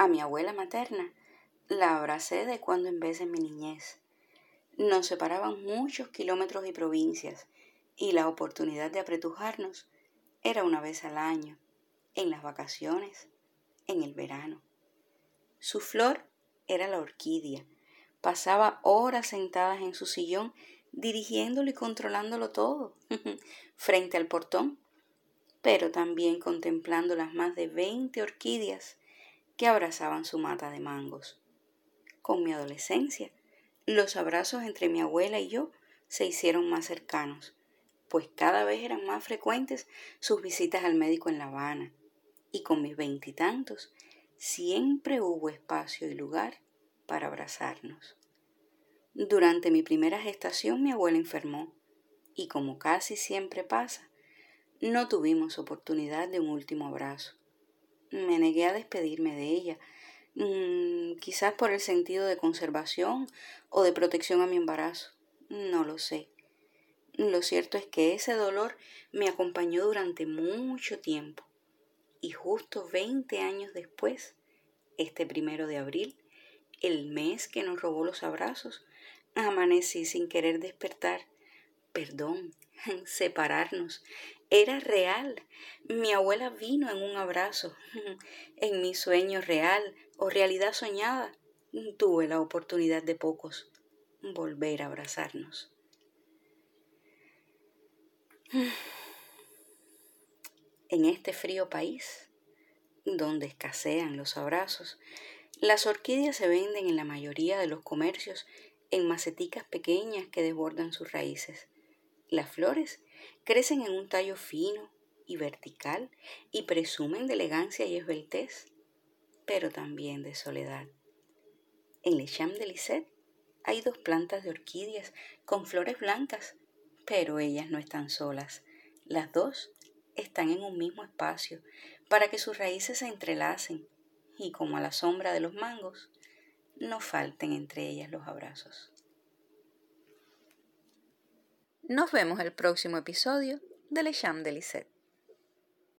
A mi abuela materna la abracé de cuando en vez en mi niñez. Nos separaban muchos kilómetros y provincias, y la oportunidad de apretujarnos era una vez al año, en las vacaciones, en el verano. Su flor era la orquídea. Pasaba horas sentadas en su sillón, dirigiéndolo y controlándolo todo, frente al portón, pero también contemplando las más de veinte orquídeas que abrazaban su mata de mangos. Con mi adolescencia, los abrazos entre mi abuela y yo se hicieron más cercanos, pues cada vez eran más frecuentes sus visitas al médico en La Habana, y con mis veintitantos siempre hubo espacio y lugar para abrazarnos. Durante mi primera gestación mi abuela enfermó, y como casi siempre pasa, no tuvimos oportunidad de un último abrazo. Me negué a despedirme de ella, mm, quizás por el sentido de conservación o de protección a mi embarazo. No lo sé. Lo cierto es que ese dolor me acompañó durante mucho tiempo. Y justo 20 años después, este primero de abril, el mes que nos robó los abrazos, amanecí sin querer despertar. Perdón, separarnos. Era real. Mi abuela vino en un abrazo. En mi sueño real o realidad soñada, tuve la oportunidad de pocos volver a abrazarnos. En este frío país, donde escasean los abrazos, las orquídeas se venden en la mayoría de los comercios en maceticas pequeñas que desbordan sus raíces. Las flores crecen en un tallo fino y vertical y presumen de elegancia y esbeltez, pero también de soledad. En Le Champ de Lisette hay dos plantas de orquídeas con flores blancas, pero ellas no están solas. Las dos están en un mismo espacio para que sus raíces se entrelacen y como a la sombra de los mangos, no falten entre ellas los abrazos. Nos vemos el próximo episodio de Le Cham de Lisette.